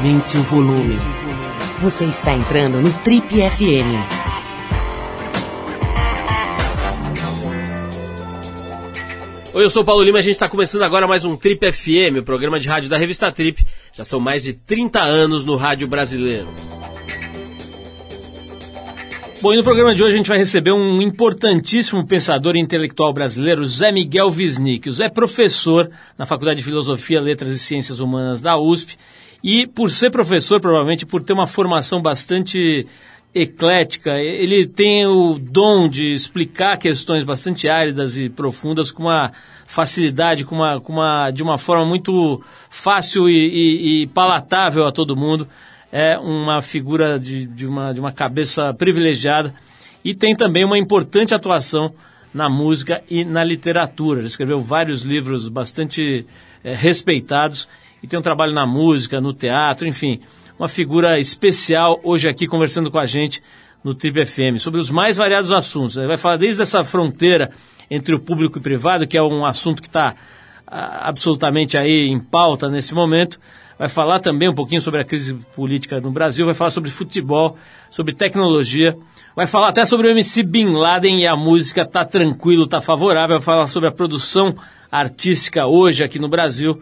Aumente o volume. Você está entrando no Trip FM. Oi, eu sou o Paulo Lima, a gente está começando agora mais um Trip FM, o programa de rádio da revista Trip. Já são mais de 30 anos no rádio brasileiro. Bom, e no programa de hoje a gente vai receber um importantíssimo pensador intelectual brasileiro, Zé Miguel Wisnik. O Zé é professor na Faculdade de Filosofia, Letras e Ciências Humanas da USP e por ser professor, provavelmente por ter uma formação bastante eclética, ele tem o dom de explicar questões bastante áridas e profundas com uma facilidade, com uma, com uma, de uma forma muito fácil e, e, e palatável a todo mundo é uma figura de, de, uma, de uma cabeça privilegiada e tem também uma importante atuação na música e na literatura. Ele escreveu vários livros bastante é, respeitados e tem um trabalho na música, no teatro, enfim, uma figura especial hoje aqui conversando com a gente no Trip FM sobre os mais variados assuntos. Ele vai falar desde essa fronteira entre o público e o privado, que é um assunto que está absolutamente aí em pauta nesse momento, vai falar também um pouquinho sobre a crise política no Brasil, vai falar sobre futebol, sobre tecnologia, vai falar até sobre o MC Bin Laden e a música Tá Tranquilo, Tá Favorável, vai falar sobre a produção artística hoje aqui no Brasil,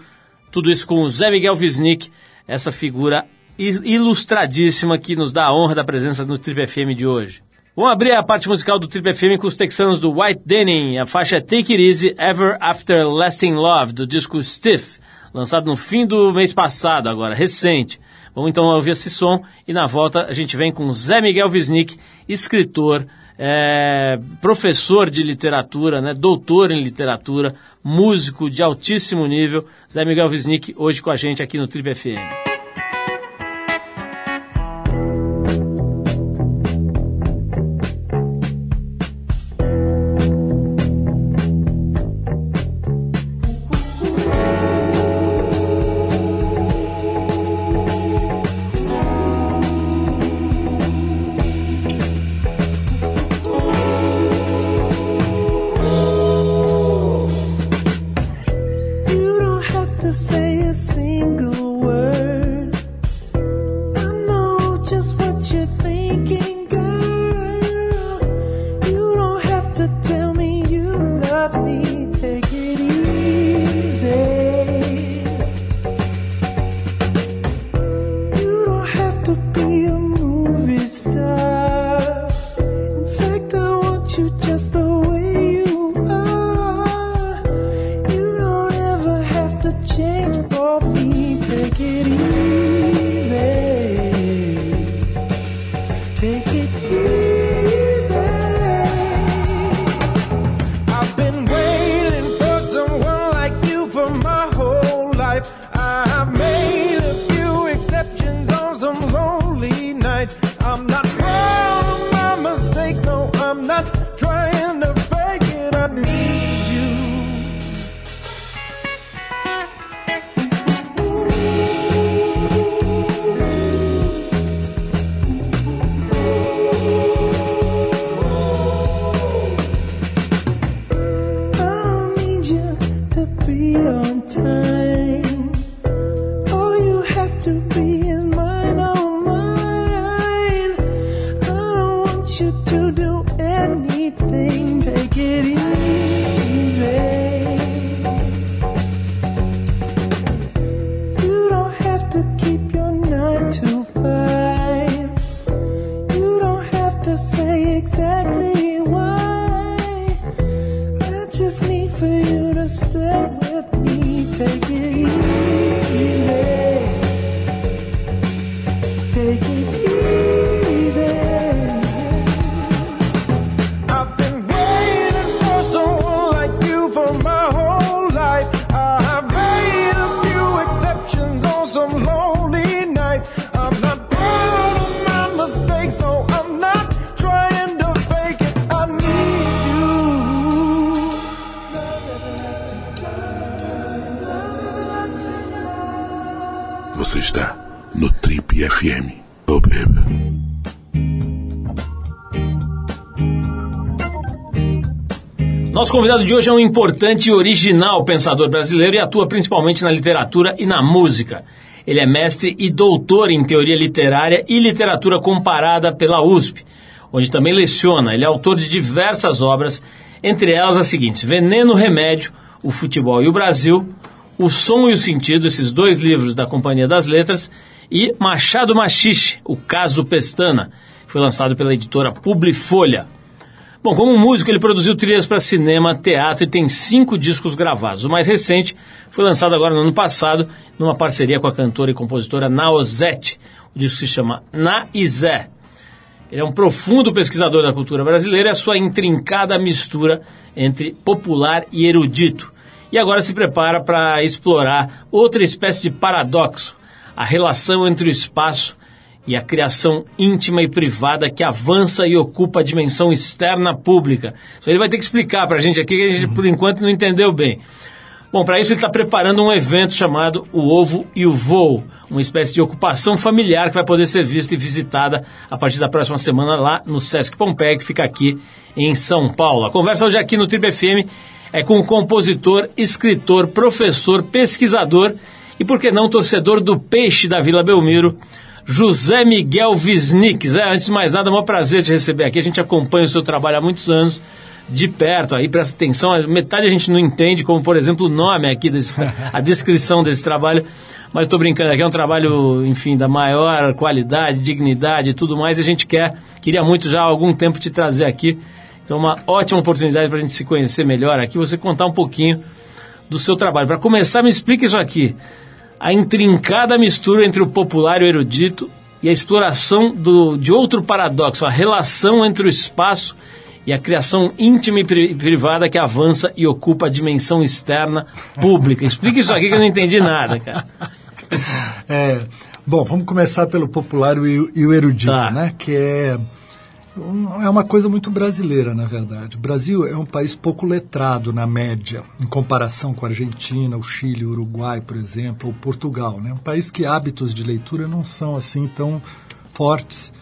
tudo isso com o Zé Miguel Wisnik, essa figura ilustradíssima que nos dá a honra da presença no Trip FM de hoje. Vamos abrir a parte musical do Trip FM com os texanos do White Denim, a faixa Take It Easy Ever After Lasting Love, do disco Stiff lançado no fim do mês passado, agora, recente. Vamos então ouvir esse som e na volta a gente vem com Zé Miguel Wisnik, escritor, é, professor de literatura, né, doutor em literatura, músico de altíssimo nível. Zé Miguel Wisnik hoje com a gente aqui no Trip FM. Nosso convidado de hoje é um importante e original pensador brasileiro e atua principalmente na literatura e na música. Ele é mestre e doutor em teoria literária e literatura comparada pela USP, onde também leciona. Ele é autor de diversas obras, entre elas as seguintes: Veneno, Remédio, O Futebol e o Brasil, O Som e o Sentido, esses dois livros da Companhia das Letras, e Machado Machixe, O Caso Pestana, foi lançado pela editora Publifolha. Bom, como músico, ele produziu trilhas para cinema, teatro e tem cinco discos gravados. O mais recente foi lançado agora no ano passado, numa parceria com a cantora e compositora Naozete. O disco se chama Na Izé. Ele é um profundo pesquisador da cultura brasileira e a sua intrincada mistura entre popular e erudito. E agora se prepara para explorar outra espécie de paradoxo, a relação entre o espaço e a criação íntima e privada que avança e ocupa a dimensão externa pública. Isso ele vai ter que explicar para a gente aqui, que a gente por enquanto não entendeu bem. Bom, para isso ele está preparando um evento chamado O Ovo e o Voo, uma espécie de ocupação familiar que vai poder ser vista e visitada a partir da próxima semana lá no Sesc Pompeia, que fica aqui em São Paulo. A conversa hoje aqui no Triple FM é com o compositor, escritor, professor, pesquisador e, por que não, torcedor do Peixe da Vila Belmiro, José Miguel Wisnik. Zé, antes de mais nada, é um prazer te receber aqui. A gente acompanha o seu trabalho há muitos anos, de perto, aí presta atenção. Metade a gente não entende, como por exemplo o nome aqui, desse, a descrição desse trabalho. Mas estou brincando aqui, é um trabalho, enfim, da maior qualidade, dignidade e tudo mais. E a gente quer, queria muito já há algum tempo te trazer aqui. Então, uma ótima oportunidade para a gente se conhecer melhor aqui, você contar um pouquinho do seu trabalho. Para começar, me explica isso aqui a intrincada mistura entre o popular e o erudito e a exploração do, de outro paradoxo, a relação entre o espaço e a criação íntima e privada que avança e ocupa a dimensão externa pública. Explica isso aqui que eu não entendi nada, cara. É, bom, vamos começar pelo popular e, o erudito, tá. né? Que é é uma coisa muito brasileira, na verdade. O Brasil é um país pouco letrado na média, em comparação com a Argentina, o Chile, o Uruguai, por exemplo, ou Portugal. Né? Um país que hábitos de leitura não são assim tão fortes.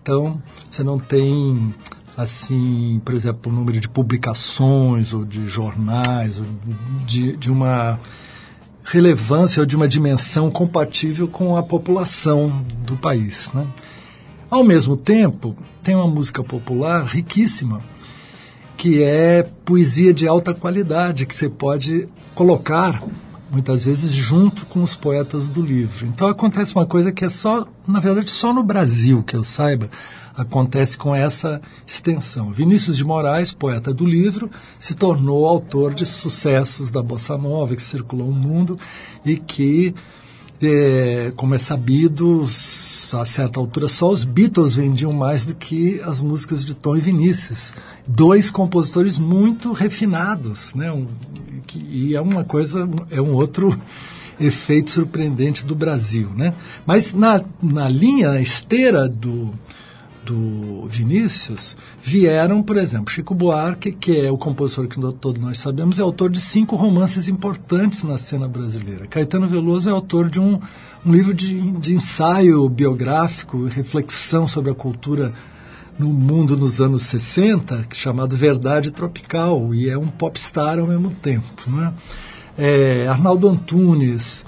Então, você não tem, assim, por exemplo, o número de publicações ou de jornais, ou de, de uma relevância ou de uma dimensão compatível com a população do país. Né? Ao mesmo tempo, tem uma música popular riquíssima, que é poesia de alta qualidade, que você pode colocar, muitas vezes, junto com os poetas do livro. Então acontece uma coisa que é só, na verdade, só no Brasil, que eu saiba, acontece com essa extensão. Vinícius de Moraes, poeta do livro, se tornou autor de sucessos da Bossa Nova, que circulou o mundo e que é, como é sabido, a certa altura só os Beatles vendiam mais do que as músicas de Tom e Vinícius. Dois compositores muito refinados, né? Um, que, e é uma coisa, é um outro efeito surpreendente do Brasil, né? Mas na, na linha esteira do, do Vinícius, vieram, por exemplo, Chico Buarque, que é o compositor que todos nós sabemos, é autor de cinco romances importantes na cena brasileira. Caetano Veloso é autor de um, um livro de, de ensaio biográfico, reflexão sobre a cultura no mundo nos anos 60, chamado Verdade Tropical, e é um popstar ao mesmo tempo. Não é? É, Arnaldo Antunes,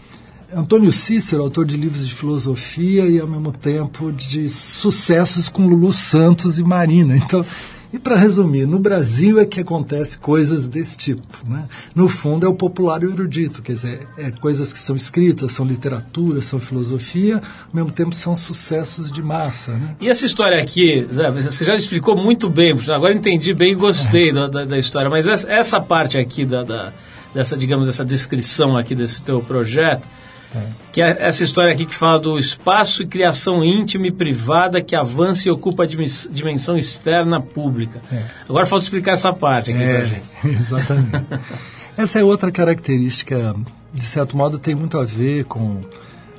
Antônio Cícero, autor de livros de filosofia e, ao mesmo tempo, de sucessos com Lulu Santos e Marina. Então, e para resumir, no Brasil é que acontece coisas desse tipo. Né? No fundo, é o popular e o erudito, quer dizer, é coisas que são escritas, são literatura, são filosofia, ao mesmo tempo são sucessos de massa. Né? E essa história aqui, você já explicou muito bem, agora entendi bem e gostei é. da, da, da, história, mas essa, essa parte aqui da, da, dessa, digamos, dessa descrição aqui desse teu projeto, é. Que é essa história aqui que fala do espaço e criação íntima e privada que avança e ocupa a dimensão externa pública. É. Agora falta explicar essa parte aqui é, gente. Exatamente. essa é outra característica, de certo modo, tem muito a ver com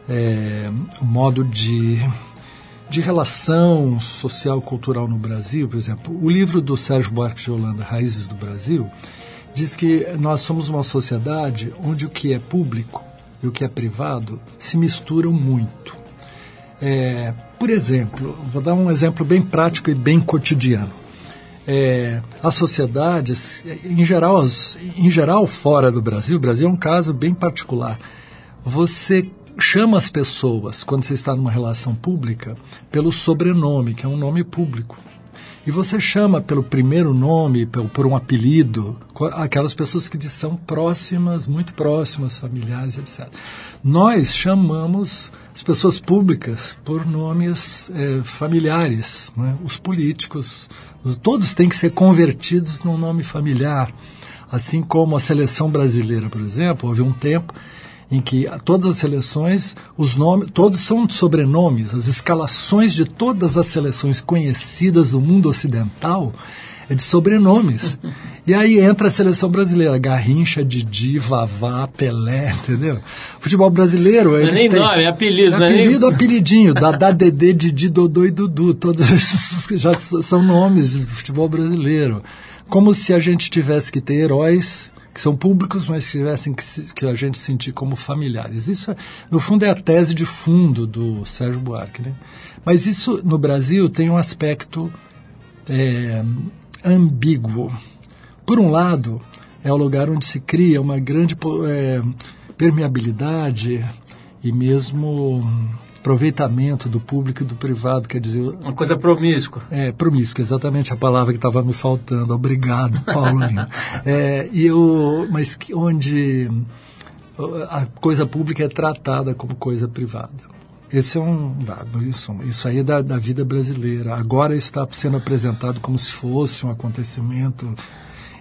é, o modo de, de relação social cultural no Brasil. Por exemplo, o livro do Sérgio Buarque de Holanda, Raízes do Brasil, diz que nós somos uma sociedade onde o que é público e o que é privado se misturam muito. É, por exemplo, vou dar um exemplo bem prático e bem cotidiano. É, as sociedades, em geral, as, em geral, fora do Brasil, o Brasil é um caso bem particular. Você chama as pessoas, quando você está numa relação pública, pelo sobrenome, que é um nome público. E você chama pelo primeiro nome, por um apelido, aquelas pessoas que são próximas, muito próximas, familiares, etc. Nós chamamos as pessoas públicas por nomes é, familiares, né? os políticos, todos têm que ser convertidos num nome familiar. Assim como a seleção brasileira, por exemplo, houve um tempo em que todas as seleções, os nomes, todos são sobrenomes, as escalações de todas as seleções conhecidas do mundo ocidental é de sobrenomes. E aí entra a seleção brasileira, Garrincha, Didi, Vavá, Pelé, entendeu? Futebol brasileiro... Não é nem tem, nome, é apelido. É apelido, nem... apelidinho, Dadá, Dedê, Didi, Dodô e Dudu, todos esses já são nomes do futebol brasileiro. Como se a gente tivesse que ter heróis que são públicos, mas que tivessem que, que a gente sentir como familiares. Isso, no fundo, é a tese de fundo do Sérgio Buarque. Né? Mas isso, no Brasil, tem um aspecto é, ambíguo. Por um lado, é o lugar onde se cria uma grande é, permeabilidade e mesmo aproveitamento do público e do privado, quer dizer... Uma coisa promíscua. É, promíscua, exatamente a palavra que estava me faltando. Obrigado, Paulo é, e o, mas que, onde a coisa pública é tratada como coisa privada. Esse é um dado, isso, isso aí é da, da vida brasileira. Agora está sendo apresentado como se fosse um acontecimento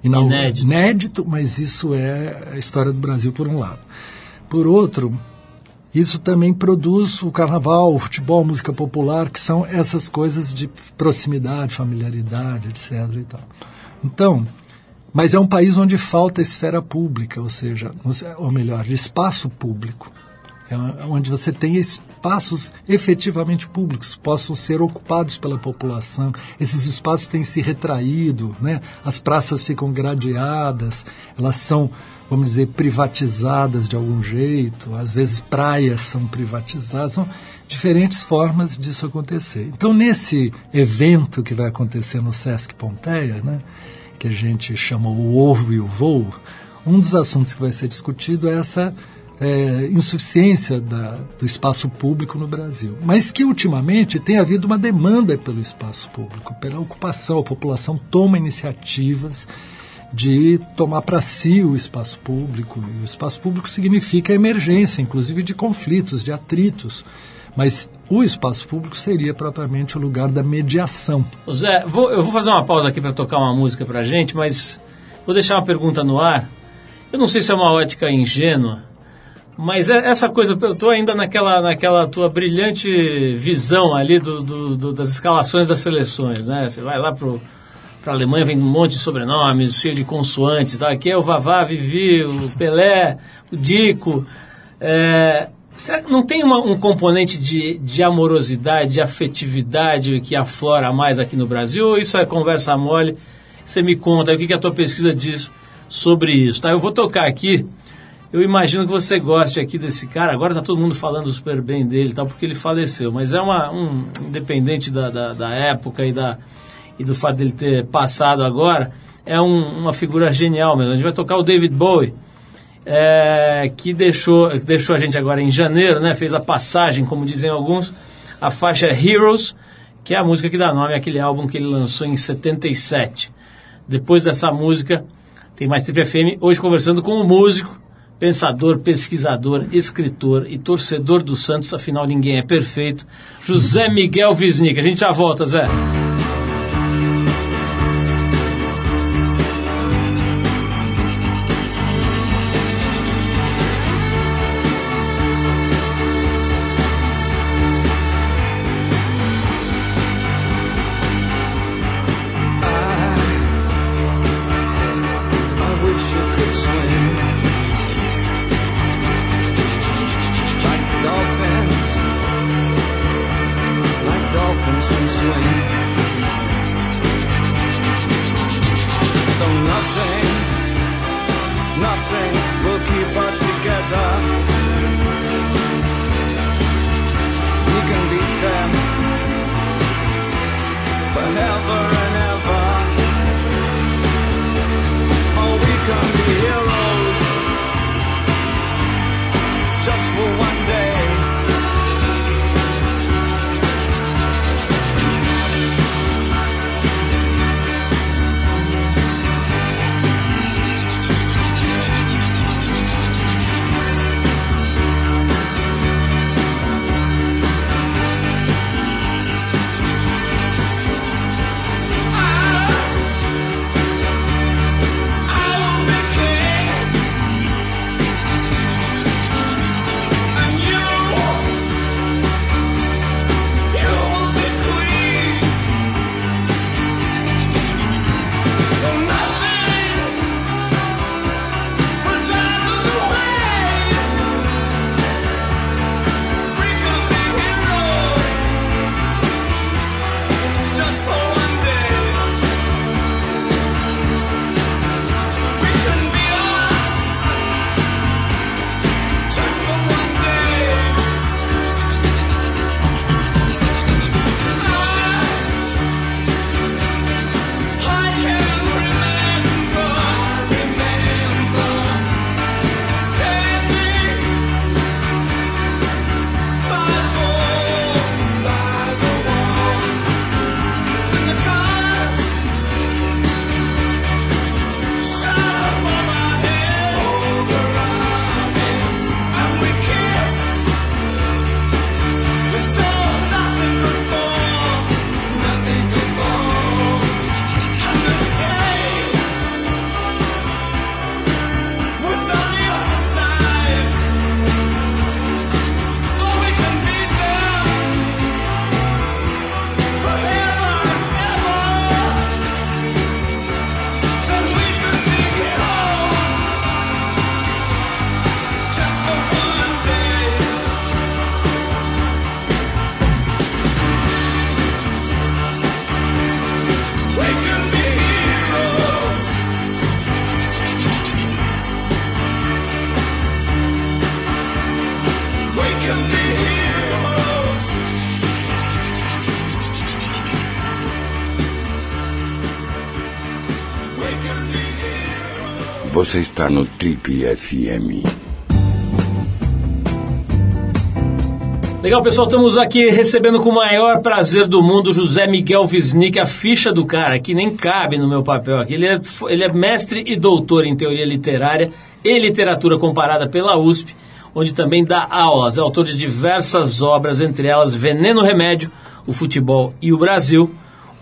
inédito. inédito, mas isso é a história do Brasil por um lado. Por outro, isso também produz o carnaval, o futebol, a música popular, que são essas coisas de proximidade, familiaridade, etc. E tal. Então, mas é um país onde falta esfera pública, ou seja, ou melhor, espaço público. É onde você tem espaços efetivamente públicos, possam ser ocupados pela população. Esses espaços têm se retraído, né? as praças ficam gradeadas, elas são vamos dizer, privatizadas de algum jeito, às vezes praias são privatizadas, são diferentes formas disso acontecer. Então, nesse evento que vai acontecer no Sesc Pompeia, né, que a gente chama o ovo e o voo, um dos assuntos que vai ser discutido é essa é, insuficiência da, do espaço público no Brasil. Mas que, ultimamente, tem havido uma demanda pelo espaço público, pela ocupação. A população toma iniciativas de tomar para si o espaço público. E o espaço público significa emergência, inclusive de conflitos, de atritos. Mas o espaço público seria propriamente o lugar da mediação. Zé, vou, eu vou fazer uma pausa aqui para tocar uma música para gente, mas vou deixar uma pergunta no ar. Eu não sei se é uma ótica ingênua, mas é essa coisa, eu estou ainda naquela, naquela tua brilhante visão ali do, do, do, das escalações das seleções, né? Você vai lá pro para a Alemanha vem um monte de sobrenomes, cheio de consoantes. Tá? Aqui é o Vavá, Vivi, o Pelé, o Dico. É, será que não tem uma, um componente de, de amorosidade, de afetividade que aflora mais aqui no Brasil? Ou isso é conversa mole? Você me conta o que, que a tua pesquisa diz sobre isso. Tá? Eu vou tocar aqui. Eu imagino que você goste aqui desse cara. Agora está todo mundo falando super bem dele, tá? porque ele faleceu. Mas é uma, um independente da, da, da época e da, e do fato dele ter passado agora, é um, uma figura genial mesmo. A gente vai tocar o David Bowie, é, que deixou, deixou a gente agora em janeiro, né? Fez a passagem, como dizem alguns, a faixa Heroes, que é a música que dá nome àquele álbum que ele lançou em 77. Depois dessa música, tem mais Triple FM, hoje conversando com o um músico, pensador, pesquisador, escritor e torcedor do Santos, afinal ninguém é perfeito, José Miguel Wisnik. A gente já volta, Zé. Você está no Trip FM. Legal, pessoal, estamos aqui recebendo com o maior prazer do mundo José Miguel Wisnik, a ficha do cara, que nem cabe no meu papel aqui. Ele é, ele é mestre e doutor em teoria literária e literatura comparada pela USP, onde também dá aulas. É autor de diversas obras, entre elas Veneno Remédio, O Futebol e o Brasil,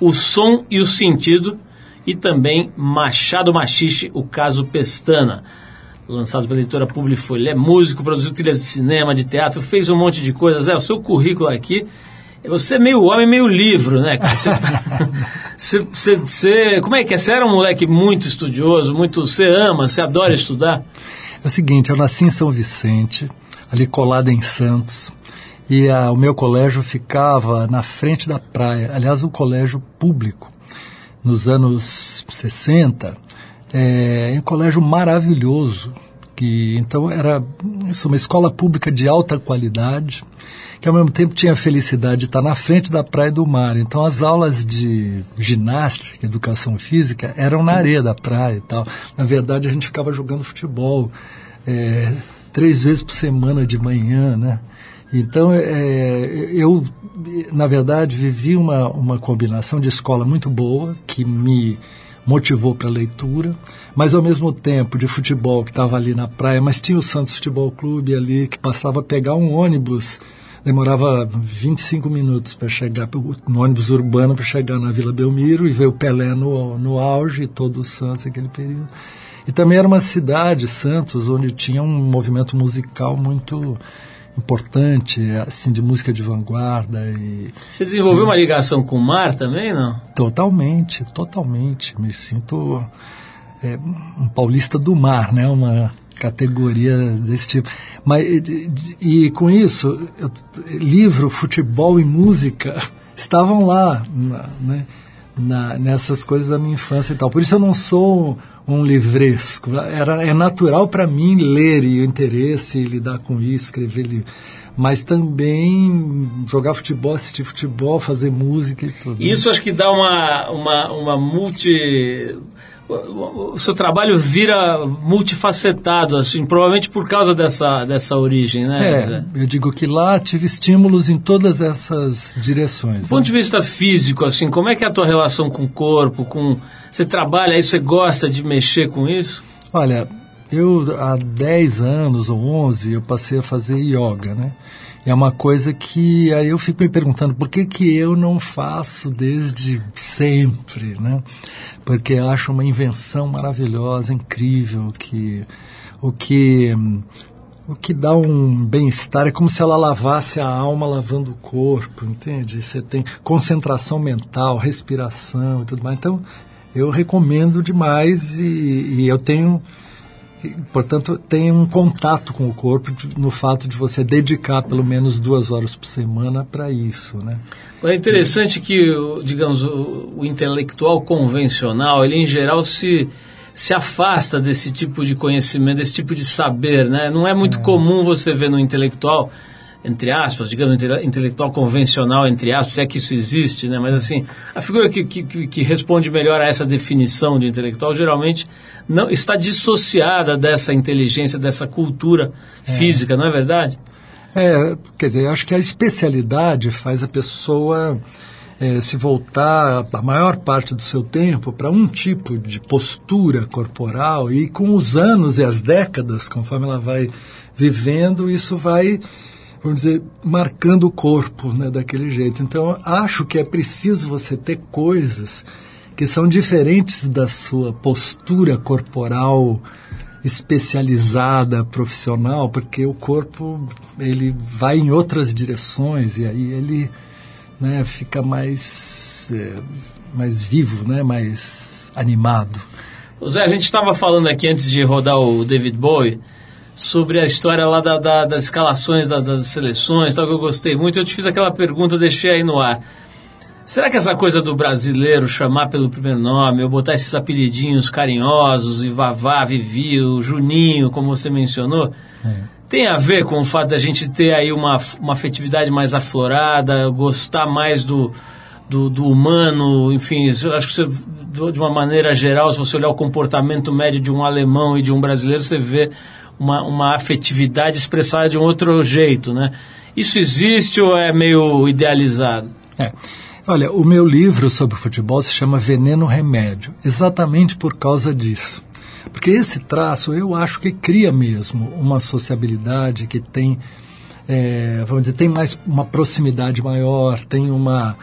O Som e o Sentido, e também Machado Machixe, o caso Pestana. Lançado pela editora Publifolha. Ele é músico, produziu trilhas de cinema, de teatro, fez um monte de coisas. É, o seu currículo aqui. Você é meio homem, meio livro, né, cara? Você, você, você, como é que é? Você era um moleque muito estudioso, muito. Você ama, você adora estudar? É o seguinte, eu nasci em São Vicente, ali colado em Santos, e a, o meu colégio ficava na frente da praia. Aliás, um colégio público nos anos 60, é, um colégio maravilhoso, que então era isso, uma escola pública de alta qualidade, que ao mesmo tempo tinha a felicidade de estar na frente da praia do mar. Então as aulas de ginástica, educação física, eram na areia da praia e tal. Na verdade a gente ficava jogando futebol é, três vezes por semana de manhã, né? Então, é, eu, na verdade, vivi uma, uma combinação de escola muito boa, que me motivou para a leitura, mas ao mesmo tempo de futebol, que estava ali na praia, mas tinha o Santos Futebol Clube ali, que passava a pegar um ônibus, demorava 25 minutos para chegar, no ônibus urbano, para chegar na Vila Belmiro e ver o Pelé no, no auge, todo o Santos naquele período. E também era uma cidade, Santos, onde tinha um movimento musical muito importante, assim, de música de vanguarda. E, Você desenvolveu e, uma ligação com o mar também, não? Totalmente, totalmente. Me sinto é, um paulista do mar, né? Uma categoria desse tipo. Mas, e, e com isso, eu, livro, futebol e música estavam lá, né? Na, nessas coisas da minha infância e tal. Por isso eu não sou um livresco. Era, é natural para mim ler e o interesse, lidar com isso, escrever livro. Mas também jogar futebol, assistir futebol, fazer música e tudo. Isso acho que dá uma, uma, uma multi o seu trabalho vira multifacetado, assim, provavelmente por causa dessa, dessa origem, né? É, eu digo que lá tive estímulos em todas essas direções. Do né? ponto de vista físico, assim, como é que é a tua relação com o corpo, com... Você trabalha aí, você gosta de mexer com isso? Olha, eu há 10 anos ou 11 eu passei a fazer yoga, né? é uma coisa que aí eu fico me perguntando por que, que eu não faço desde sempre, né? Porque acho uma invenção maravilhosa, incrível, que o que o que dá um bem-estar é como se ela lavasse a alma lavando o corpo, entende? Você tem concentração mental, respiração e tudo mais. Então, eu recomendo demais e, e eu tenho portanto, tem um contato com o corpo no fato de você dedicar pelo menos duas horas por semana para isso, né? É interessante que, digamos, o, o, intelectual convencional, ele em geral se se afasta desse tipo de conhecimento, desse tipo de saber, né? Não é muito é. comum você ver no intelectual entre aspas, digamos, intelectual convencional, entre aspas, se é que isso existe, né? Mas, assim, a figura que, que, que responde melhor a essa definição de intelectual geralmente não está dissociada dessa inteligência, dessa cultura é. física, não é verdade? É, quer dizer, eu acho que a especialidade faz a pessoa é, se voltar a maior parte do seu tempo para um tipo de postura corporal e com os anos e as décadas, conforme ela vai vivendo, isso vai vamos dizer, marcando o corpo né, daquele jeito. Então, acho que é preciso você ter coisas que são diferentes da sua postura corporal especializada, profissional, porque o corpo ele vai em outras direções e aí ele né, fica mais, é, mais vivo, né, mais animado. Zé, a gente estava falando aqui antes de rodar o David Bowie sobre a história lá da, da, das escalações das, das, seleções, tal, que eu gostei muito. Eu te fiz aquela pergunta, deixei aí no ar. Será que essa coisa do brasileiro chamar pelo primeiro nome, ou botar esses apelidinhos carinhosos, e Vavá, Vivi, o Juninho, como você mencionou, é. tem a ver com o fato da gente ter aí uma, uma afetividade mais aflorada, gostar mais do, do, do humano, enfim, acho que você de uma maneira geral, se você olhar o comportamento médio de um alemão e de um brasileiro, você vê uma, uma afetividade expressada de um outro jeito, né? Isso existe ou é meio idealizado? É. Olha, o meu livro sobre futebol se chama Veneno Remédio, exatamente por causa disso. Porque esse traço eu acho que cria mesmo uma sociabilidade que tem, é, vamos dizer, tem mais uma proximidade maior, tem uma,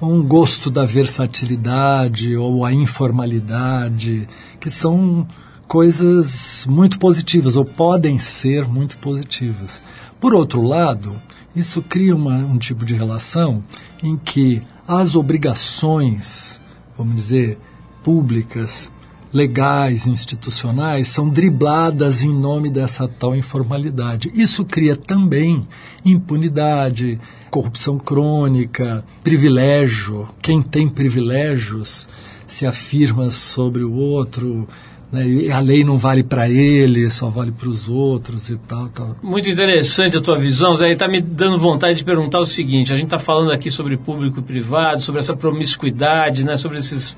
um gosto da versatilidade ou a informalidade, que são coisas muito positivas, ou podem ser muito positivas. Por outro lado, isso cria uma, um tipo de relação em que as obrigações, vamos dizer, públicas, legais, institucionais, são dribladas em nome dessa tal informalidade. Isso cria também impunidade, corrupção crônica, privilégio. Quem tem privilégios se afirma sobre o outro, né? a lei não vale para ele, só vale para os outros e tal, tal. Muito interessante a tua visão, Zé. Está me dando vontade de perguntar o seguinte: a gente está falando aqui sobre público e privado, sobre essa promiscuidade, né? sobre esses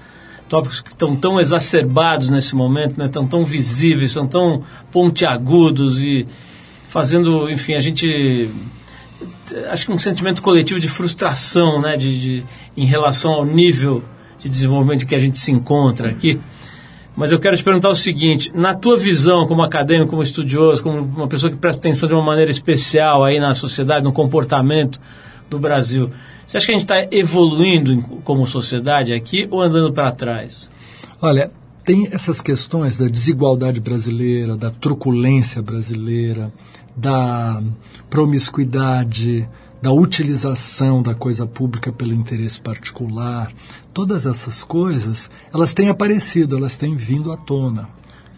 tópicos que estão tão exacerbados nesse momento, né? Tão tão visíveis, são tão pontiagudos e fazendo, enfim, a gente acho que um sentimento coletivo de frustração, né? De, de em relação ao nível de desenvolvimento que a gente se encontra aqui. Mas eu quero te perguntar o seguinte: na tua visão, como acadêmico, como estudioso, como uma pessoa que presta atenção de uma maneira especial aí na sociedade, no comportamento do Brasil, você acha que a gente está evoluindo como sociedade aqui ou andando para trás? Olha, tem essas questões da desigualdade brasileira, da truculência brasileira, da promiscuidade, da utilização da coisa pública pelo interesse particular, todas essas coisas, elas têm aparecido, elas têm vindo à tona.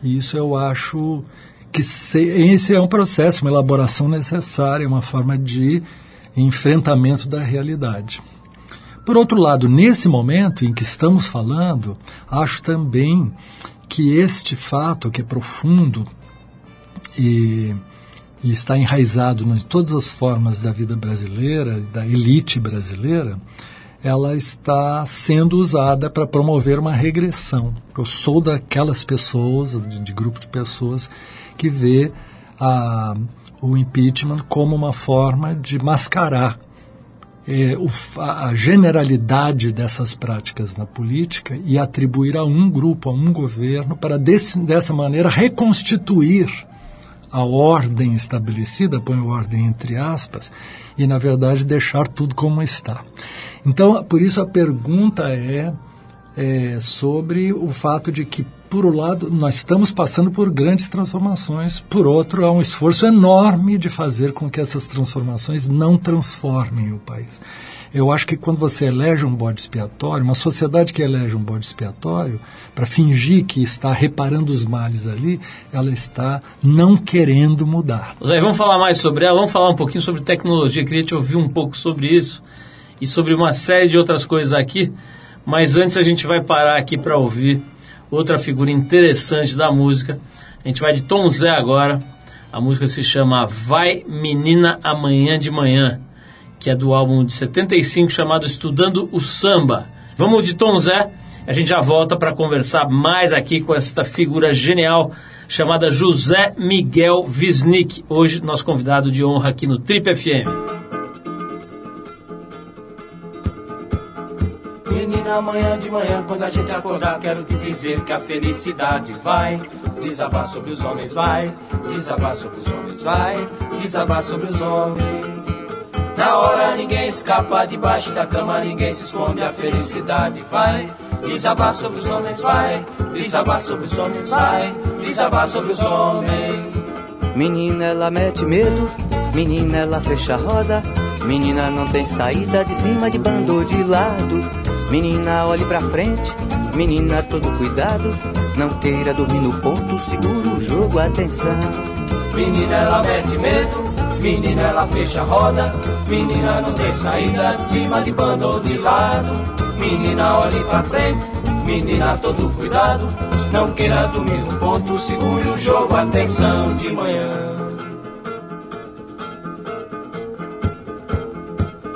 E isso eu acho que se, esse é um processo, uma elaboração necessária, uma forma de enfrentamento da realidade. Por outro lado, nesse momento em que estamos falando, acho também que este fato, que é profundo e e está enraizado em todas as formas da vida brasileira, da elite brasileira, ela está sendo usada para promover uma regressão. Eu sou daquelas pessoas, de, de grupo de pessoas, que vê a, o impeachment como uma forma de mascarar é, o, a generalidade dessas práticas na política e atribuir a um grupo, a um governo, para desse, dessa maneira reconstituir a ordem estabelecida, põe ordem entre aspas, e na verdade deixar tudo como está. Então, por isso a pergunta é, é sobre o fato de que, por um lado, nós estamos passando por grandes transformações, por outro, há um esforço enorme de fazer com que essas transformações não transformem o país. Eu acho que quando você elege um bode expiatório, uma sociedade que elege um bode expiatório, para fingir que está reparando os males ali, ela está não querendo mudar. Zé, vamos falar mais sobre ela, vamos falar um pouquinho sobre tecnologia. Queria te ouvir um pouco sobre isso e sobre uma série de outras coisas aqui. Mas antes a gente vai parar aqui para ouvir outra figura interessante da música. A gente vai de Tom Zé agora. A música se chama Vai Menina Amanhã de Manhã que é do álbum de 75 chamado Estudando o Samba. Vamos de Tom Zé, a gente já volta para conversar mais aqui com esta figura genial chamada José Miguel Wisnik, hoje nosso convidado de honra aqui no Trip FM. Amanhã de manhã, quando a gente acordar, quero te dizer que a felicidade vai. Desabar sobre os homens, vai. Desabar sobre os homens, vai. Desabar sobre os homens. Na hora ninguém escapa, debaixo da cama ninguém se esconde, a felicidade vai. Desabar sobre os homens, vai. Desabar sobre os homens, vai. Desabar sobre os homens. Menina, ela mete medo, menina, ela fecha a roda, menina não tem saída de cima de bando de lado. Menina, olhe pra frente, menina, todo cuidado, não queira dormir no ponto, segura o jogo, atenção. Menina, ela mete medo, menina, ela fecha a roda, Menina não tem saída de cima de banda ou de lado. Menina olhe pra frente, menina todo cuidado. Não queira dormir no ponto, segure o jogo, atenção de manhã.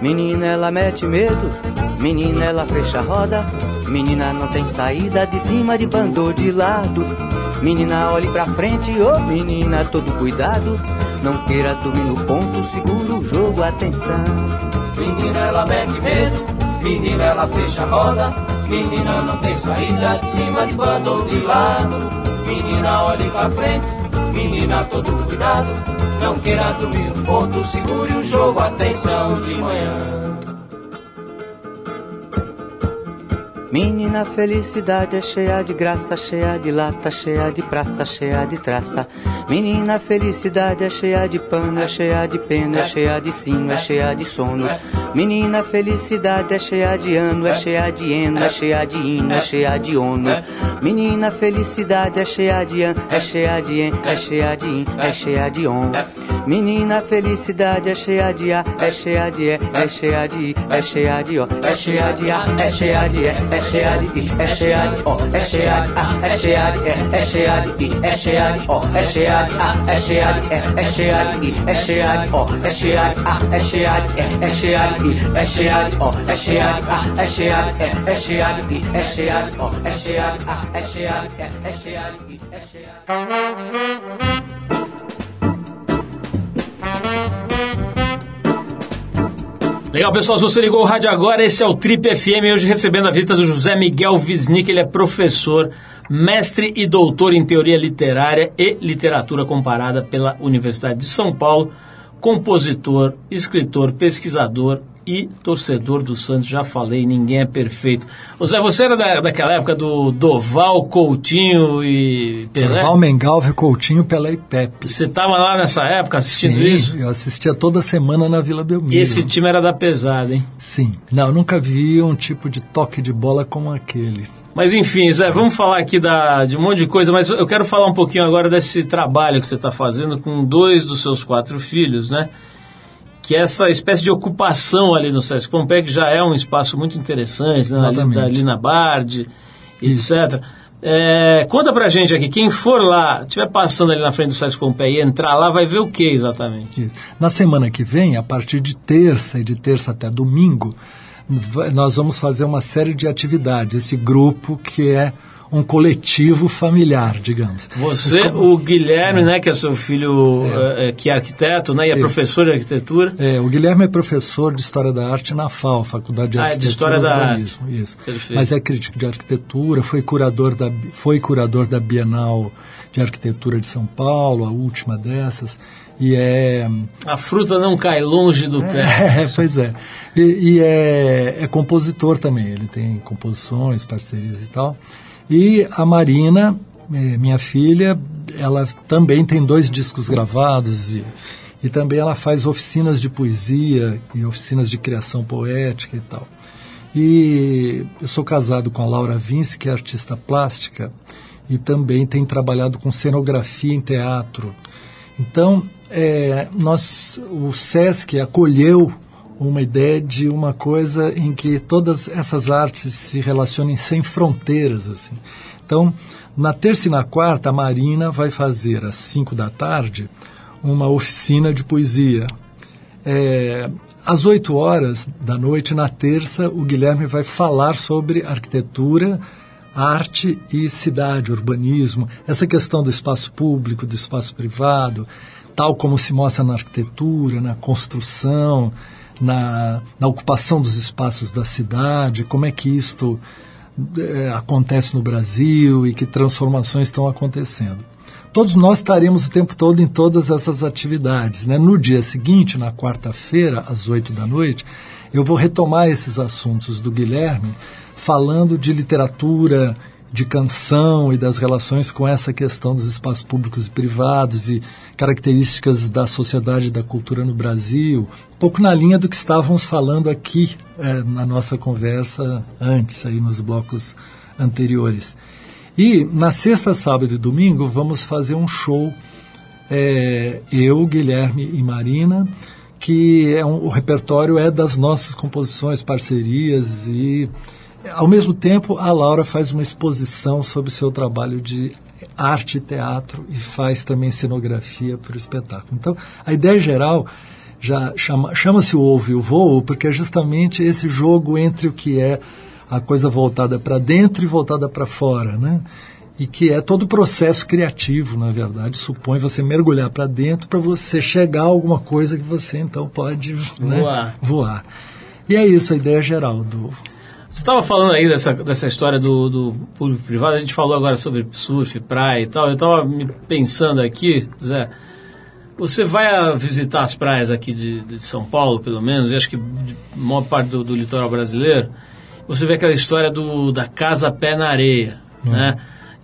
Menina, ela mete medo, menina, ela fecha a roda. Menina, não tem saída de cima de bando de lado. Menina, olhe pra frente, ô oh, menina, todo cuidado. Não queira dormir no ponto, segura o jogo, atenção. Menina, ela mete medo, menina, ela fecha a roda. Menina, não tem saída de cima de bando de lado. Menina, olhe pra frente, menina, todo cuidado. Não queira dormir no ponto, segure o jogo, atenção de manhã. Menina, felicidade é cheia de graça, cheia de lata, cheia de praça, cheia de traça. Menina, felicidade é cheia de pano, é cheia de pena, é cheia de sino, é cheia de sono. Menina, felicidade é cheia de ano, é cheia de eno, é cheia de hino, é cheia de ono. Menina, felicidade é cheia de an, é cheia de en, é cheia de in, é cheia de on. Menina, felicidade é cheia de a, é cheia de é, é cheia de i, é cheia de ó, é cheia de a, é cheia de é, é cheia de i, é cheia de ó, é cheia de a, é cheia de é, é cheia de i, é cheia de ó, é cheia de a, é cheia de é, é cheia de i, é cheia de ó, é cheia de a, é cheia de é, é cheia de i, é cheia de ó, é cheia de a, é cheia de é, é cheia de i, é cheia de ó, é cheia de a, é cheia de é, é cheia de i, é cheia de Legal, pessoal, se você ligou o rádio agora, esse é o Trip FM, hoje recebendo a visita do José Miguel Wisnik, ele é professor, mestre e doutor em teoria literária e literatura comparada pela Universidade de São Paulo, compositor, escritor, pesquisador e torcedor do Santos, já falei, ninguém é perfeito. Ô Zé, você era da, daquela época do Doval, Coutinho e Pelé? Doval, Mengalvio, Coutinho, Pelé e Pepe. Você estava lá nessa época assistindo Sim, isso? eu assistia toda semana na Vila Belmiro. Esse time era da pesada, hein? Sim. Não, eu nunca vi um tipo de toque de bola como aquele. Mas enfim, Zé, vamos falar aqui da, de um monte de coisa, mas eu quero falar um pouquinho agora desse trabalho que você está fazendo com dois dos seus quatro filhos, né? Que é essa espécie de ocupação ali no Sesc Pompeia, que já é um espaço muito interessante, né? Ali, Lina Bardi, Isso. etc. É, conta pra gente aqui, quem for lá, estiver passando ali na frente do Sesc Pompeia e entrar lá, vai ver o que exatamente? Isso. Na semana que vem, a partir de terça e de terça até domingo, nós vamos fazer uma série de atividades. Esse grupo que é um coletivo familiar, digamos. Você, como- o Guilherme, né, que é seu filho, é, que é arquiteto, né, e é Isso. professor de arquitetura. É, o Guilherme é professor de História da Arte na FAO, Faculdade de Ah, é de Arquitetura História e da Urbanismo. Isso. Perfeito. Mas é crítico de arquitetura, foi curador, da, foi curador da Bienal de Arquitetura de São Paulo, a última dessas, e é... A fruta não cai longe do pé. É, pois é. E, e é, é compositor também, ele tem composições, parcerias e tal. E a Marina, eh, minha filha, ela também tem dois discos gravados e, e também ela faz oficinas de poesia e oficinas de criação poética e tal. E eu sou casado com a Laura Vince, que é artista plástica e também tem trabalhado com cenografia em teatro. Então, é, nós, o SESC acolheu uma ideia de uma coisa em que todas essas artes se relacionem sem fronteiras. assim. Então, na terça e na quarta, a Marina vai fazer às cinco da tarde uma oficina de poesia. É, às 8 horas da noite, na terça, o Guilherme vai falar sobre arquitetura, arte e cidade, urbanismo, essa questão do espaço público, do espaço privado, tal como se mostra na arquitetura, na construção, na, na ocupação dos espaços da cidade, como é que isto eh, acontece no Brasil e que transformações estão acontecendo. Todos nós estaremos o tempo todo em todas essas atividades. Né? No dia seguinte, na quarta-feira, às oito da noite, eu vou retomar esses assuntos do Guilherme, falando de literatura, de canção e das relações com essa questão dos espaços públicos e privados e características da sociedade e da cultura no Brasil, pouco na linha do que estávamos falando aqui eh, na nossa conversa antes, aí nos blocos anteriores. E na sexta, sábado e domingo vamos fazer um show, é, eu, Guilherme e Marina, que é um, o repertório é das nossas composições, parcerias e ao mesmo tempo a Laura faz uma exposição sobre o seu trabalho de arte e teatro e faz também cenografia para o espetáculo. Então, a ideia geral já chama, chama-se o ovo e o voo, porque é justamente esse jogo entre o que é a coisa voltada para dentro e voltada para fora, né? E que é todo o processo criativo, na verdade, supõe você mergulhar para dentro para você chegar a alguma coisa que você então pode né, Voar. voar. E é isso a ideia geral do Você estava falando aí dessa, dessa história do, do público privado, a gente falou agora sobre surf, praia e tal. Eu estava me pensando aqui, Zé, você vai visitar as praias aqui de, de São Paulo, pelo menos, e acho que de maior parte do, do litoral brasileiro, você vê aquela história do, da casa pé na areia, né?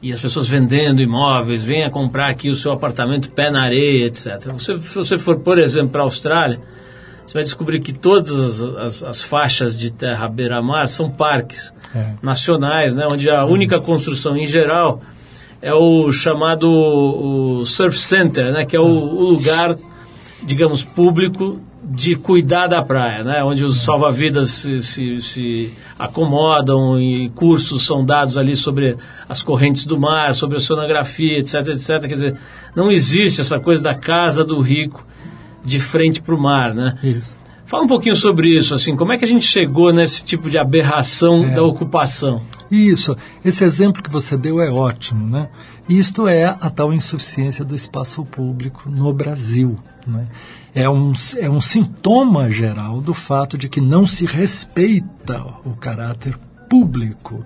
E as pessoas vendendo imóveis, venha comprar aqui o seu apartamento pé na areia, etc. Você, se você for, por exemplo, para a Austrália, você vai descobrir que todas as, as, as faixas de terra beira-mar são parques É. nacionais, né? Onde a única construção, em geral, é o chamado o surf center, né? Que é o, o lugar, digamos, público de cuidar da praia, né? Onde os salva-vidas se, se, se acomodam e cursos são dados ali sobre as correntes do mar, sobre a oceanografia, etc, etc. Quer dizer, não existe essa coisa da casa do rico de frente para o mar, né? isso. Fala um pouquinho sobre isso, assim, como é que a gente chegou nesse tipo de aberração da ocupação? Isso, esse exemplo que você deu é ótimo, né? Isto é a tal insuficiência do espaço público no Brasil, né? É um, é um sintoma geral do fato de que não se respeita o caráter público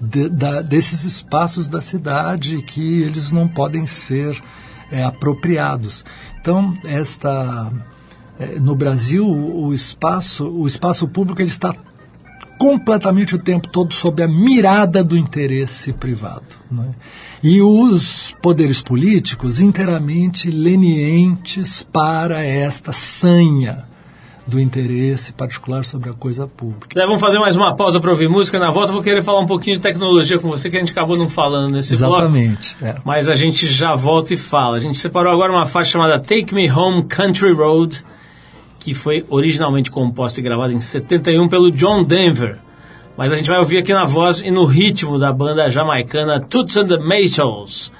de- da- desses espaços da cidade que eles não podem ser é, apropriados. Então, esta é, no Brasil o espaço o espaço público ele está completamente o tempo todo sob a mirada do interesse privado. né? E os poderes políticos inteiramente lenientes para esta sanha do interesse particular sobre a coisa pública. Né, vamos fazer mais uma pausa para ouvir música. Na volta eu vou querer falar um pouquinho de tecnologia com você, que a gente acabou não falando nesse bloco. Exatamente. é. Mas a gente já volta e fala. A gente separou agora uma faixa chamada Take Me Home Country Road, que foi originalmente composta e gravada em 71 pelo John Denver. Mas a gente vai ouvir aqui na voz e no ritmo da banda jamaicana Toots and the Maytals.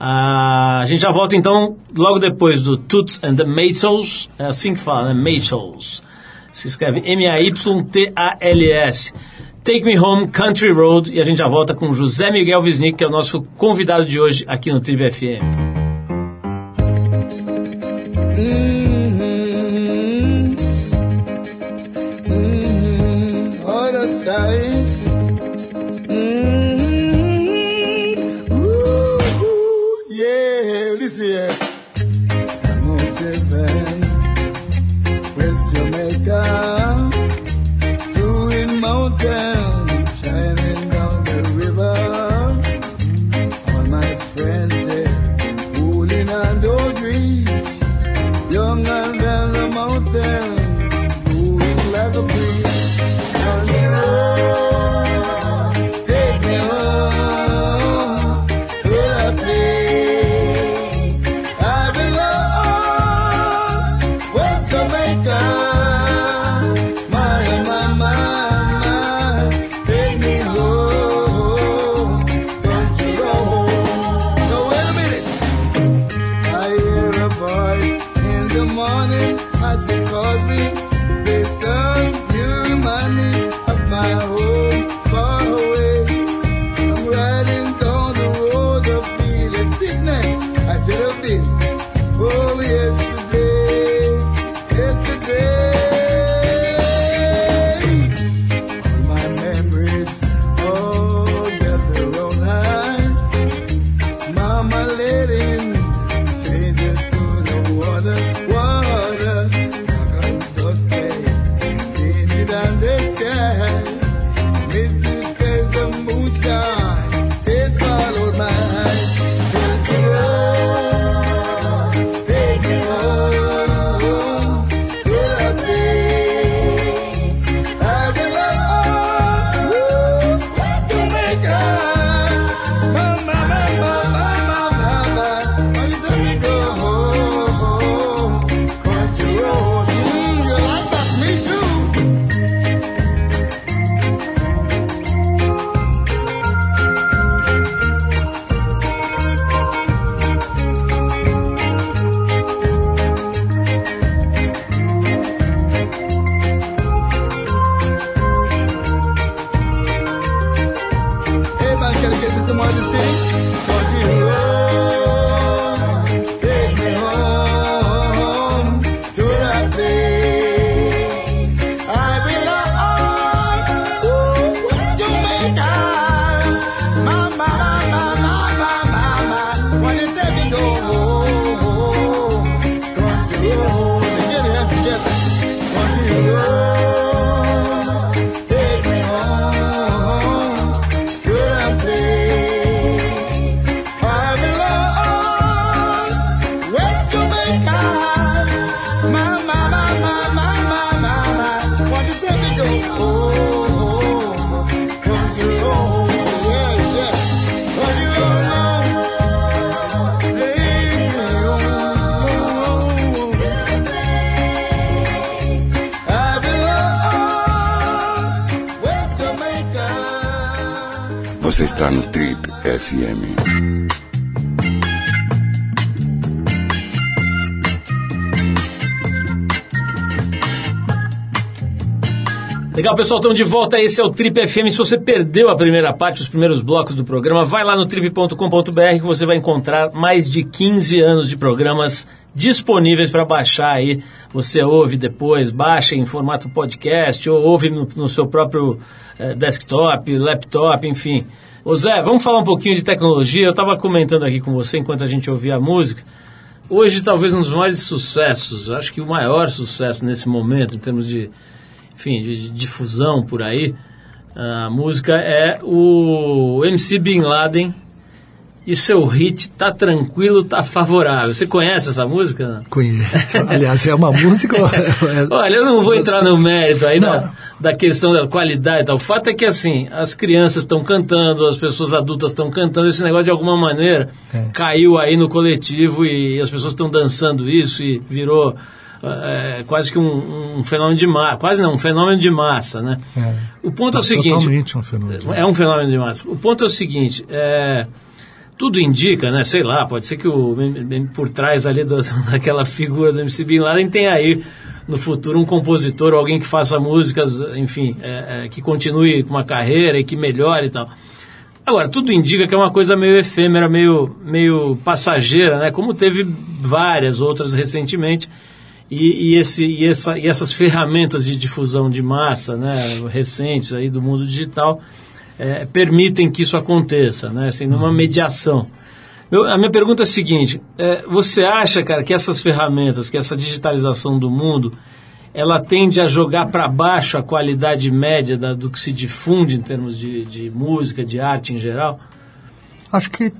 Ah, a gente já volta então logo depois do Toots and the Maytals. É assim que fala, né? Maytals. Se escreve M-A-Y-T-A-L-S. Take Me Home Country Road. E a gente já volta com José Miguel Wisnik, que é o nosso convidado de hoje aqui no Tribe FM. Você está no Trip FM. Legal, pessoal, estamos de volta. Esse é o Trip FM. Se você perdeu a primeira parte, os primeiros blocos do programa, vai lá no trip.com.br que você vai encontrar mais de 15 anos de programas disponíveis para baixar aí. Você ouve depois, baixa em formato podcast ou ouve no, no seu próprio eh, desktop, laptop, enfim. Ô Zé, vamos falar um pouquinho de tecnologia. Eu estava comentando aqui com você enquanto a gente ouvia a música. Hoje, talvez um dos maiores sucessos, acho que o maior sucesso nesse momento, em termos de enfim, de, difusão por aí, a música é o MC Bin Laden e seu hit Tá Tranquilo, Tá Favorável. Você conhece essa música? Conheço. Aliás, é uma música... Olha, eu não vou entrar no mérito aí da, da questão da qualidade e tal. O fato é que, assim, as crianças estão cantando, as pessoas adultas estão cantando, esse negócio de alguma maneira é. caiu aí no coletivo e as pessoas estão dançando isso e virou é, quase que um, um, fenômeno de massa, quase não, um fenômeno de massa, né? É. O ponto é, é o seguinte... Totalmente um fenômeno. É um fenômeno de massa. O ponto é o seguinte, é, tudo indica, né, sei lá, pode ser que o, por trás ali do, daquela figura do MC Bin Laden tem aí no futuro um compositor alguém que faça músicas, enfim, é, é, que continue com uma carreira e que melhore e tal. Agora, tudo indica que é uma coisa meio efêmera, meio, meio passageira, né? Como teve várias outras recentemente e, e, esse, e, essa, e essas ferramentas de difusão de massa né, recentes aí do mundo digital é, permitem que isso aconteça, né, assim, numa mediação. Meu, a minha pergunta é a seguinte: é, você acha, cara, que essas ferramentas, que essa digitalização do mundo, ela tende a jogar para baixo a qualidade média da, do que se difunde em termos de, de música, de arte em geral? Acho que,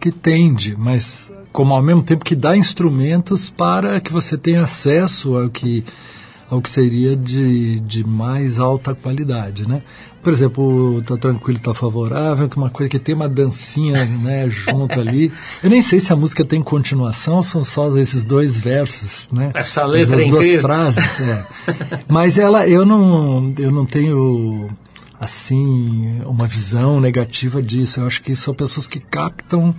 que tende, mas como ao mesmo tempo que dá instrumentos para que você tenha acesso ao que ao que seria de, de mais alta qualidade, né? Por exemplo, tá tranquilo, tá favorável, que é uma coisa que tem uma dancinha, né, junto ali. Eu nem sei se a música tem continuação ou são só esses dois versos, né? Essa letra Essas é duas frases, é. Mas ela, eu não, eu não tenho assim uma visão negativa disso. Eu acho que são pessoas que captam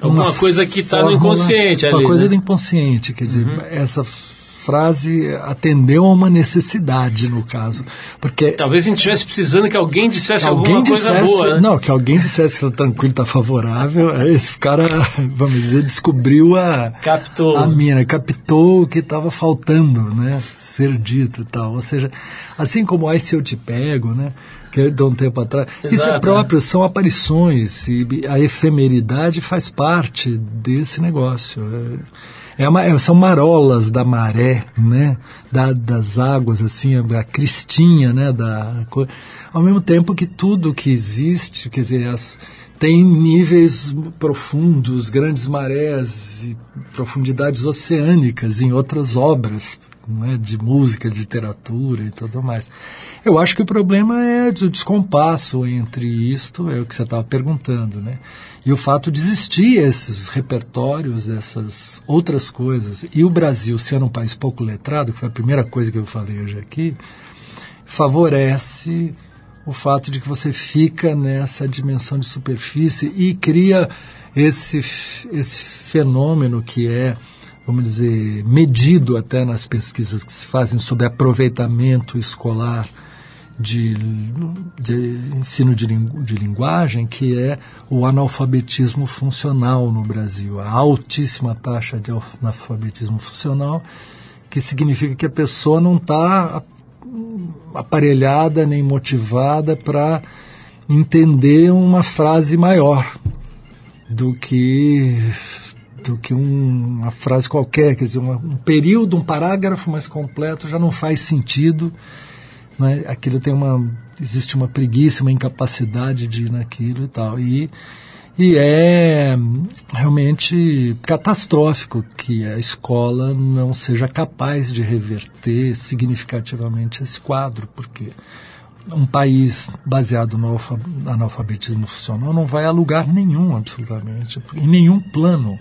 Alguma coisa que está no inconsciente ali. Uma coisa né? do inconsciente, quer dizer, uhum. essa frase atendeu a uma necessidade no caso, porque talvez a gente estivesse precisando que alguém dissesse alguém alguma dissesse, coisa boa, né? não, que alguém dissesse que está tranquilo, está favorável, esse cara, vamos dizer, descobriu a captou a mina, captou o que estava faltando, né, ser dito e tal, ou seja, assim como aí se eu te pego, né, que é de um tempo atrás. Exato, Isso é próprio, né? são aparições, e a efemeridade faz parte desse negócio. É uma, é, são marolas da maré, né? Da, das águas, assim, a, a cristinha, né? Da, ao mesmo tempo que tudo que existe, quer dizer, as, tem níveis profundos, grandes marés e profundidades oceânicas em outras obras, né, de música, de literatura e tudo mais. Eu acho que o problema é o descompasso entre isto, é o que você estava perguntando, né? E o fato de existir esses repertórios dessas outras coisas. E o Brasil, sendo um país pouco letrado, que foi a primeira coisa que eu falei hoje aqui, favorece o fato de que você fica nessa dimensão de superfície e cria esse, esse fenômeno que é vamos dizer, medido até nas pesquisas que se fazem sobre aproveitamento escolar de, de ensino de, de linguagem, que é o analfabetismo funcional no Brasil, a altíssima taxa de analfabetismo funcional, que significa que a pessoa não está aparelhada nem motivada para entender uma frase maior do que do que um, uma frase qualquer, quer dizer, uma, um período, um parágrafo mais completo já não faz sentido. Né? Aquilo tem uma existe uma preguiça, uma incapacidade de ir naquilo e tal. E, e é realmente catastrófico que a escola não seja capaz de reverter significativamente esse quadro, porque um país baseado no analfabetismo funcional não vai a lugar nenhum, absolutamente, em nenhum plano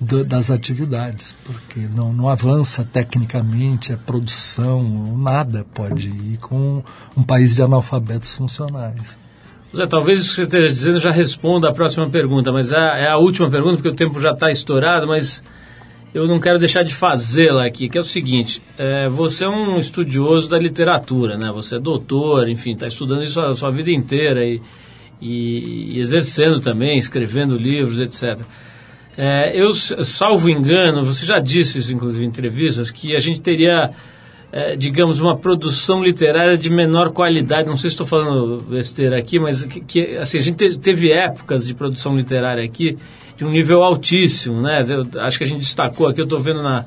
do, das atividades, porque não, não avança tecnicamente a produção, nada pode ir com um país de analfabetos funcionais. Talvez isso que você esteja dizendo já responda a próxima pergunta, mas é, é a última pergunta, porque o tempo já está estourado, mas eu não quero deixar de fazê-la aqui, que é o seguinte, é, você é um estudioso da literatura, né? Você é doutor, enfim, está estudando isso a sua vida inteira e, e, e exercendo também, escrevendo livros, etc. É, eu, salvo engano, você já disse isso, inclusive, em entrevistas, que a gente teria, é, digamos, uma produção literária de menor qualidade. Não sei se estou falando besteira aqui, mas que, que assim, a gente teve épocas de produção literária aqui de um nível altíssimo, né? Eu, acho que a gente destacou aqui, eu estou vendo na,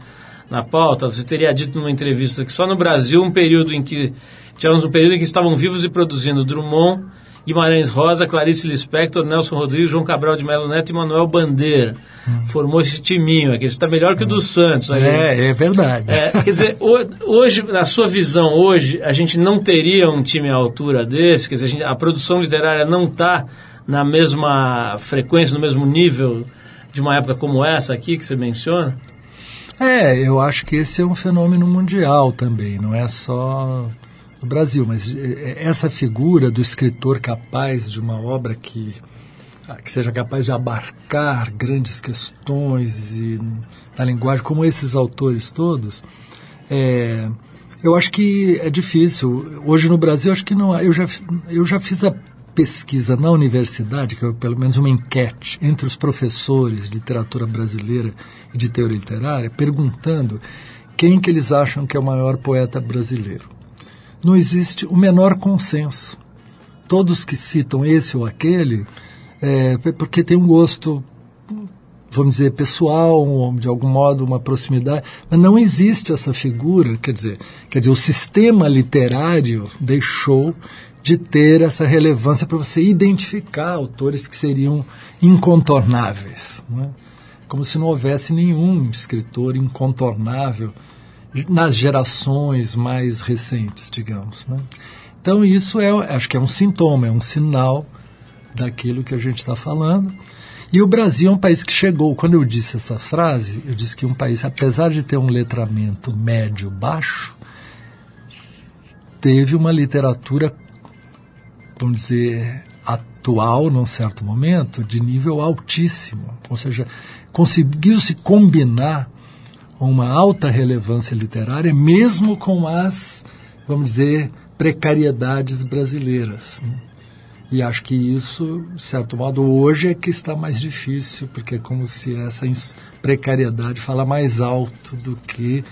na pauta, você teria dito numa entrevista que só no Brasil um período em que tínhamos um período em que estavam vivos e produzindo Drummond, Guimarães Rosa, Clarice Lispector, Nelson Rodrigues, João Cabral de Melo Neto e Manuel Bandeira. Hum. Formou esse timinho aqui. está melhor que o do Santos. Aí. É, é verdade. É, quer dizer, hoje, na sua visão, hoje, a gente não teria um time à altura desse? Quer dizer, a, gente, a produção literária não está na mesma frequência, no mesmo nível de uma época como essa aqui que você menciona? É, eu acho que esse é um fenômeno mundial também, não é só Brasil, mas é, é, essa figura do escritor capaz de uma obra que, ah, que seja capaz de abarcar grandes questões e na linguagem, como esses autores todos, é, eu acho que é difícil. Hoje no Brasil, acho que não. Eu já, eu já fiz a pesquisa na universidade, que é pelo menos uma enquete entre os professores de literatura brasileira e de teoria literária, perguntando quem que eles acham que é o maior poeta brasileiro. Não existe o menor consenso. Todos que citam esse ou aquele, é, porque tem um gosto, vamos dizer, pessoal, de algum modo uma proximidade, mas não existe essa figura, quer dizer, quer dizer, o sistema literário deixou de ter essa relevância para você identificar autores que seriam incontornáveis. Né? Como se não houvesse nenhum escritor incontornável nas gerações mais recentes, digamos. Né? Então, isso é, acho que é um sintoma, é um sinal daquilo que a gente está falando. E o Brasil é um país que chegou, quando eu disse essa frase, eu disse que um país, apesar de ter um letramento médio baixo, teve uma literatura vamos dizer, atual, num certo momento, de nível altíssimo. Ou seja, conseguiu-se combinar uma alta relevância literária, mesmo com as, vamos dizer, precariedades brasileiras. Né? E acho que isso, de certo modo, hoje é que está mais difícil, porque é como se essa precariedade fala mais alto do que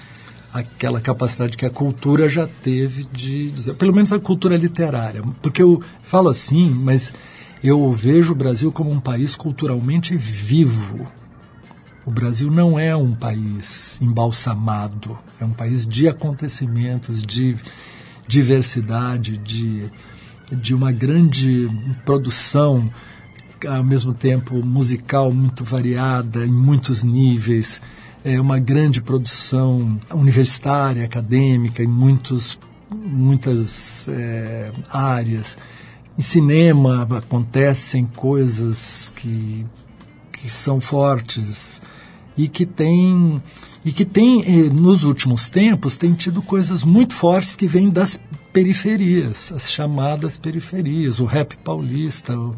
aquela capacidade que a cultura já teve de dizer, pelo menos a cultura literária. Porque eu falo assim, mas eu vejo o Brasil como um país culturalmente vivo. O Brasil não é um país embalsamado, é um país de acontecimentos, de diversidade, de, de uma grande produção, ao mesmo tempo musical muito variada, em muitos níveis é uma grande produção universitária, acadêmica, em muitos, muitas é, áreas. Em cinema acontecem coisas que, que são fortes e que tem e que tem eh, nos últimos tempos tem tido coisas muito fortes que vêm das periferias, as chamadas periferias, o rap paulista, o,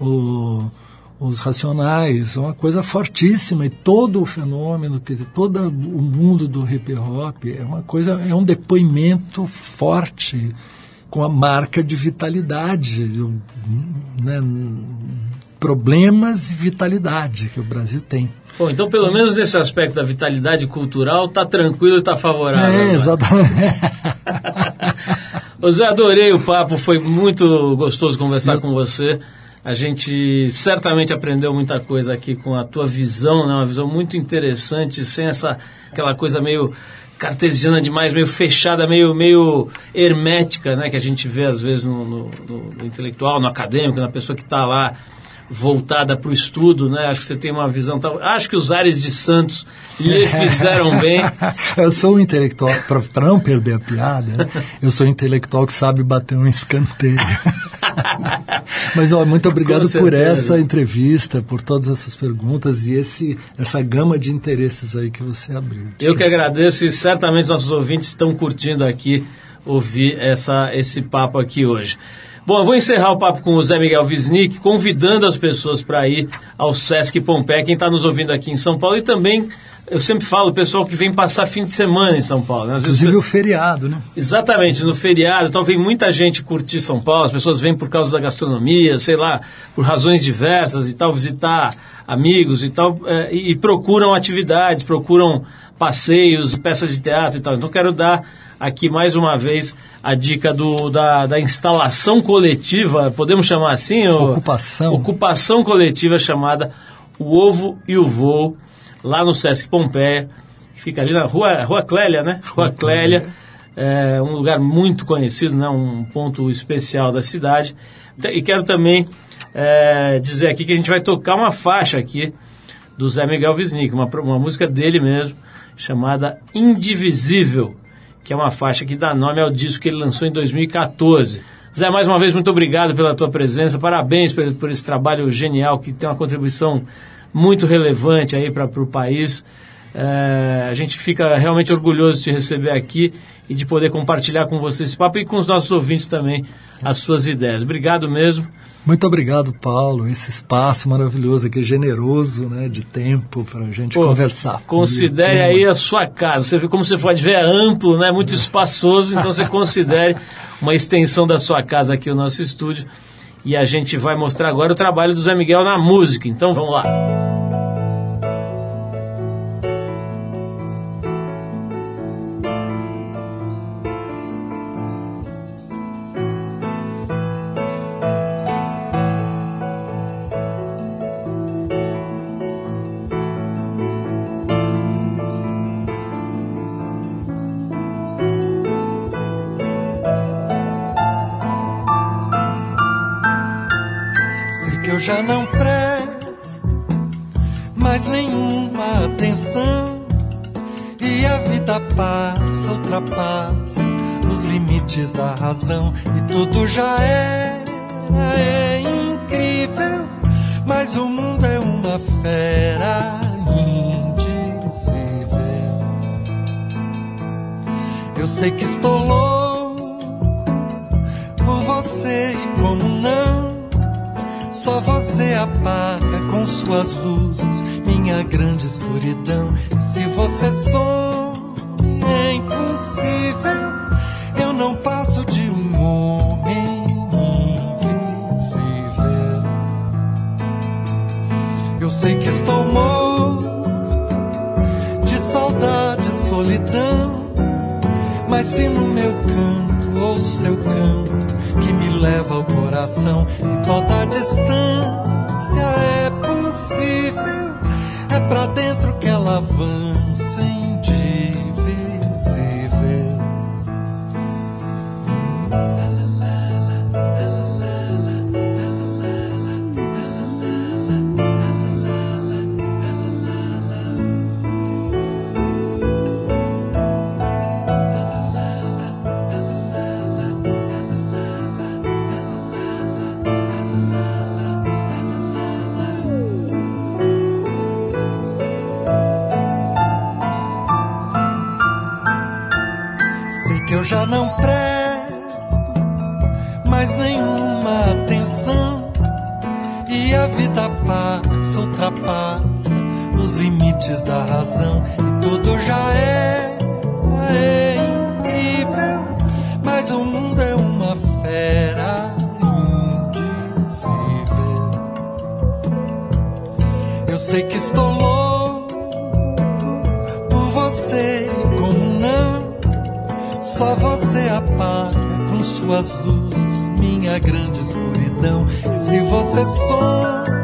o os racionais, uma coisa fortíssima e todo o fenômeno, quer dizer, todo o mundo do hip hop é uma coisa, é um depoimento forte com a marca de vitalidade, né, problemas e vitalidade que o Brasil tem. Bom, então pelo menos nesse aspecto da vitalidade cultural está tranquilo e está favorável. É, né? exatamente. Zé, adorei o papo, foi muito gostoso conversar Eu... com você. A gente certamente aprendeu muita coisa aqui com a tua visão, né? uma visão muito interessante, sem essa aquela coisa meio cartesiana demais, meio fechada, meio, meio hermética, né? Que a gente vê às vezes no, no, no intelectual, no acadêmico, na pessoa que está lá voltada para o estudo, né? Acho que você tem uma visão. Tal... Acho que os ares de Santos lhe fizeram bem. eu sou um intelectual, para não perder a piada, né? eu sou um intelectual que sabe bater um escanteio. Mas ó, muito obrigado por essa entrevista, por todas essas perguntas e esse, essa gama de interesses aí que você abriu. Eu que agradeço e certamente nossos ouvintes estão curtindo aqui ouvir essa, esse papo aqui hoje. Bom, eu vou encerrar o papo com o Zé Miguel Wisnik, convidando as pessoas para ir ao Sesc Pompeia, quem está nos ouvindo aqui em São Paulo e também eu sempre falo, o pessoal que vem passar fim de semana em São Paulo. Né? Às Inclusive vezes... o feriado, né? Exatamente, no feriado. Então vem muita gente curtir São Paulo, as pessoas vêm por causa da gastronomia, sei lá, por razões diversas e tal, visitar amigos e tal, é, e, procuram atividades, procuram passeios, peças de teatro e tal. Então quero dar aqui mais uma vez a dica do, da, da instalação coletiva, podemos chamar assim? Ocupação. ocupação coletiva chamada O Ovo e o Voo lá no Sesc Pompeia, fica ali na Rua, Rua Clélia, né? Rua, Clélia, é um lugar muito conhecido, né? um ponto especial da cidade. E quero também é, dizer aqui que a gente vai tocar uma faixa aqui do Zé Miguel Wisnik, uma, uma música dele mesmo, chamada Indivisível, que é uma faixa que dá nome ao disco que ele lançou em 2014. Zé, mais uma vez, muito obrigado pela tua presença, parabéns por, por esse trabalho genial que tem uma contribuição muito relevante aí para o país. É, a gente fica realmente orgulhoso de te receber aqui e de poder compartilhar com você esse papo e com os nossos ouvintes também as suas ideias. Obrigado mesmo. Muito obrigado, Paulo. Esse espaço maravilhoso aqui, generoso, né, de tempo para a gente Pô, conversar. Considere aí a sua casa. Você, como você pode ver, é amplo, né, muito espaçoso, então você considere uma extensão da sua casa aqui, o nosso estúdio. E a gente vai mostrar agora o trabalho do Zé Miguel na música. Então vamos lá. Sei que estou morto de saudade e solidão. Mas se no meu canto ou seu canto que me leva ao coração e toda distância é possível. É pra dentro que ela avança suas luzes minha grande escuridão. Se você some,